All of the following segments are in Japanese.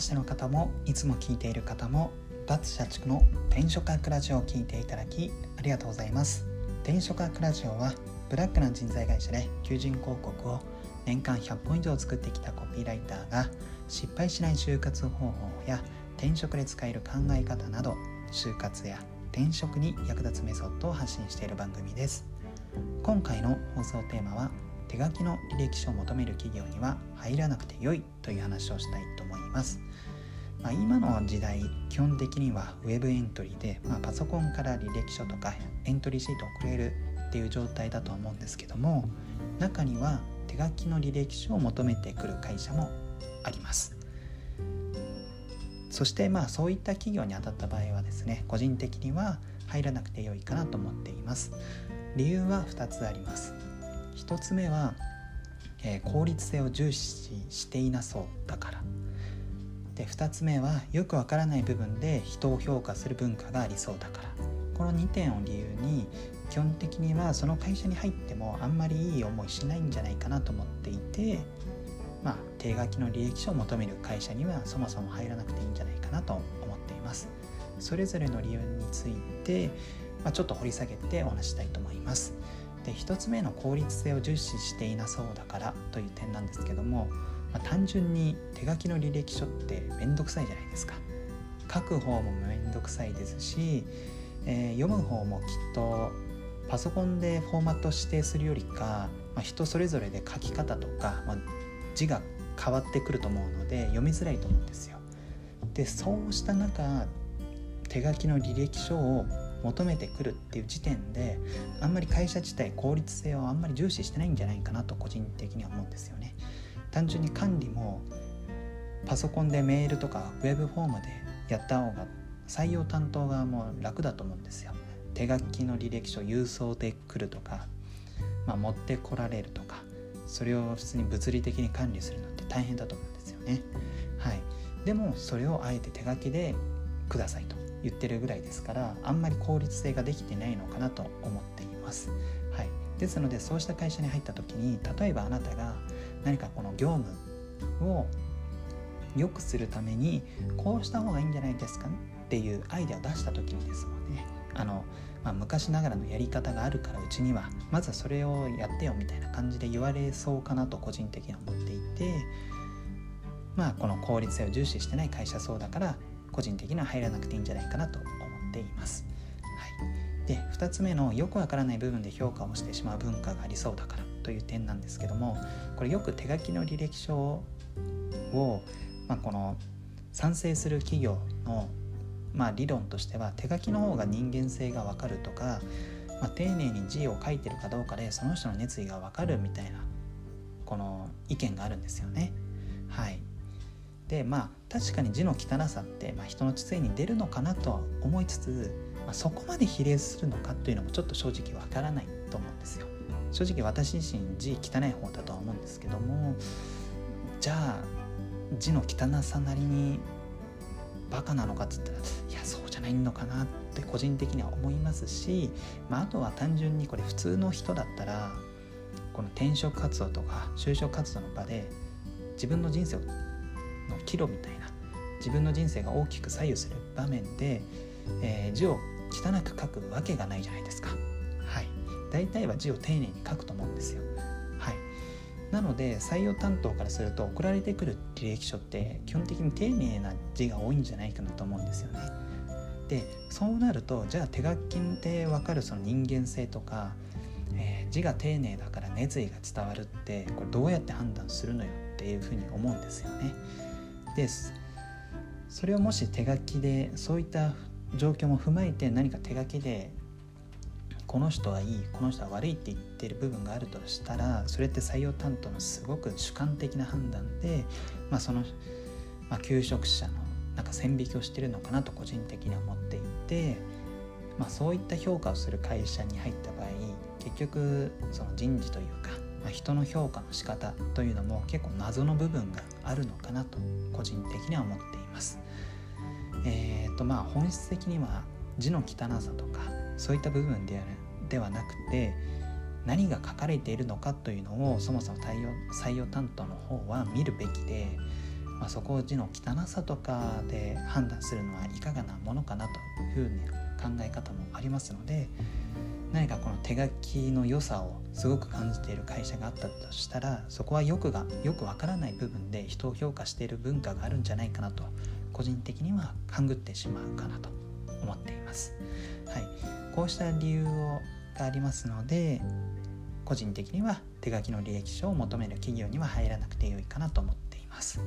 ましての方もいつも聞いている方も脱社畜の転職学ラジオを聞いていただきありがとうございます。転職学ラジオはブラックな人材会社で求人広告を年間100本以上作ってきたコピーライターが失敗しない就活方法や転職で使える考え方など就活や転職に役立つメソッドを発信している番組です。今回の放送テーマは手書きの履歴書を求める企業には入らなくて良いという話をしたいと思います。まあ、今の時代基本的にはウェブエントリーで、まあ、パソコンから履歴書とかエントリーシートを送れるっていう状態だと思うんですけども中には手書きの履歴書を求めてくる会社もあります。そしてまあそういった企業に当たった場合はですね個人的には入らなくて良いかなと思っています。理由は2つあります。1つ目は、えー、効率性を重視していなそうだから。で2つ目はよくわからない部分で人を評価する文化がありそうだから。この2点を理由に基本的にはその会社に入ってもあんまりいい思いしないんじゃないかなと思っていてまあ手書きの履歴書を求める会社にはそもそも入らなくていいんじゃないかなと思っています。それぞれの理由について、まあ、ちょっと掘り下げてお話したいと思います。で1つ目の効率性を重視していなそうだからという点なんですけども、まあ、単純に手書きの履歴書ってめんどくさいじゃないですか書く方もめんどくさいですし、えー、読む方もきっとパソコンでフォーマット指定するよりか、まあ、人それぞれで書き方とか、まあ、字が変わってくると思うので読みづらいと思うんですよ。でそうした中手書きの履歴書を求めてくるっていう時点であんまり会社自体効率性をあんまり重視してないんじゃないかなと個人的には思うんですよね。単純に管理もパソコンでメールとかウェブフォームでやった方が採用担当側も楽だと思うんですよ。手書きの履歴書郵送で来るとか、まあ、持ってこられるとかそれを普通に物理的に管理するのって大変だと思うんですよね。はい、でもそれをあえて手書きでくださいと言ってるぐらいですからあんまり効率性ができてないのかなと思っています。はい、ですのでそうした会社に入った時に例えばあなたが何かこの業務を良くするためにこうした方がいいんじゃないですかっていうアイデアを出した時にですもんねあの、まあ、昔ながらのやり方があるからうちにはまずはそれをやってよみたいな感じで言われそうかなと個人的には思っていてまあこの効率性を重視してない会社そうだから個人的には入らなくていいんじゃないかなと思っています。はい、で2つ目のよくわからない部分で評価をしてしまう文化がありそうだからという点なんですけどもこれよく手書きの履歴書を、まあ、この賛成する企業の、まあ、理論としては手書きの方が人間性がわかるとか、まあ、丁寧に字を書いてるかどうかでその人の熱意がわかるみたいなこの意見があるんですよね。はい、でまあ確かに字の汚さって、まあ、人の知性に出るのかなとは思いつつ、まあ、そこまで比例するのかというのもちょっと正直わからないと思うんですよ。正直私自身字汚い方だとは思うんですけどもじゃあ字の汚さなりにバカなのかっつったらいやそうじゃないのかなって個人的には思いますし、まあ、あとは単純にこれ普通の人だったらこの転職活動とか就職活動の場で自分の人生をの岐路みたいな自分の人生が大きく左右する場面で、えー、字を汚く書くわけがないじゃないですか。はい、大体は字を丁寧に書くと思うんですよ。はい、なので採用担当からすると送られてくる履歴書って基本的に丁寧な字が多いんじゃないかなと思うんですよね。でそうなるとじゃあ手書きで分かるその人間性とか、えー、字が丁寧だから熱意が伝わるってこれどうやって判断するのよっていうふうに思うんですよね。です。それをもし手書きでそういった状況も踏まえて何か手書きでこの人はいいこの人は悪いって言ってる部分があるとしたらそれって採用担当のすごく主観的な判断で、まあ、その、まあ、求職者のなんか線引きをしてるのかなと個人的には思っていて、まあ、そういった評価をする会社に入った場合結局その人事というかまあ、人の評価の仕方というのも結構謎の部分があるのかなと個人的には思っています。えーとまあ、本質的には字の汚さとかそういった部分でではなくて何が書かれているのかというのをそもそも採用採用担当の方は見るべきでまあ、そこ字の汚さとかで判断するのはいかがなものかなというふうな考え方もありますので何かこの手書きの良さをすごく感じている会社があったとしたらそこはよくがよくわからない部分で人を評価している文化があるんじゃないかなと個人的には勘ぐってしまうかなと思っています。はい、こうした理由をがありますので個人的には手書きの履歴書を求める企業には入らなくてよいかなと思っています。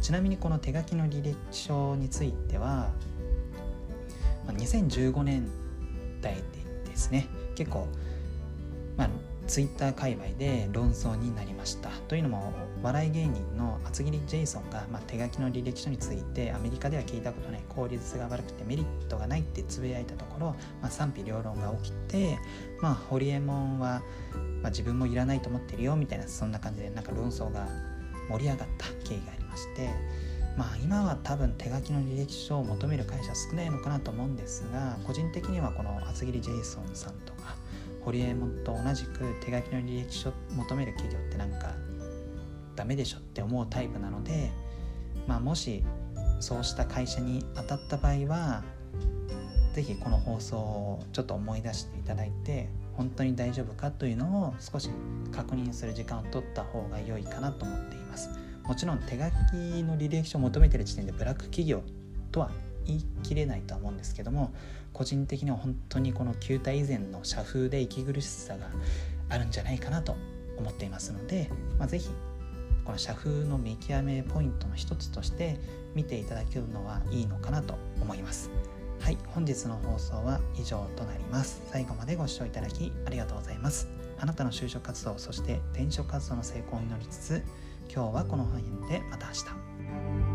ちなみにこの手書きの履歴書については2015年代ですね。結構、まあ、ツイッター界隈で論争になりました。というのも笑い芸人の厚切りジェイソンが、まあ、手書きの履歴書についてアメリカでは聞いたことない効率が悪くてメリットがないってつぶやいたところ、まあ、賛否両論が起きて、まあ、ホリエモンは、まあ、自分もいらないと思ってるよみたいなそんな感じでなんか論争が盛り上がった経緯がありましてまあ今は多分手書きの履歴書を求める会社少ないのかなと思うんですが個人的にはこの厚切りジェイソンさんとかホリエモンと同じく手書きの履歴書求める企業ってなんかダメでしょって思うタイプなので、まあ、もしそうした会社に当たった場合は是非この放送をちょっと思い出していただいて本当に大丈夫かというのを少し確認する時間を取った方が良いかなと思っていますもちろん手書きの履歴書を求めてる時点でブラック企業とは言い切れないとは思うんですけども個人的には本当にこの球体以前の社風で息苦しさがあるんじゃないかなと思っていますので、まあ、是非この社風の見極めポイントの一つとして見ていただけるのはいいのかなと思います。はい、本日の放送は以上となります。最後までご視聴いただきありがとうございます。あなたの就職活動、そして転職活動の成功を祈りつつ、今日はこの辺でまた明日。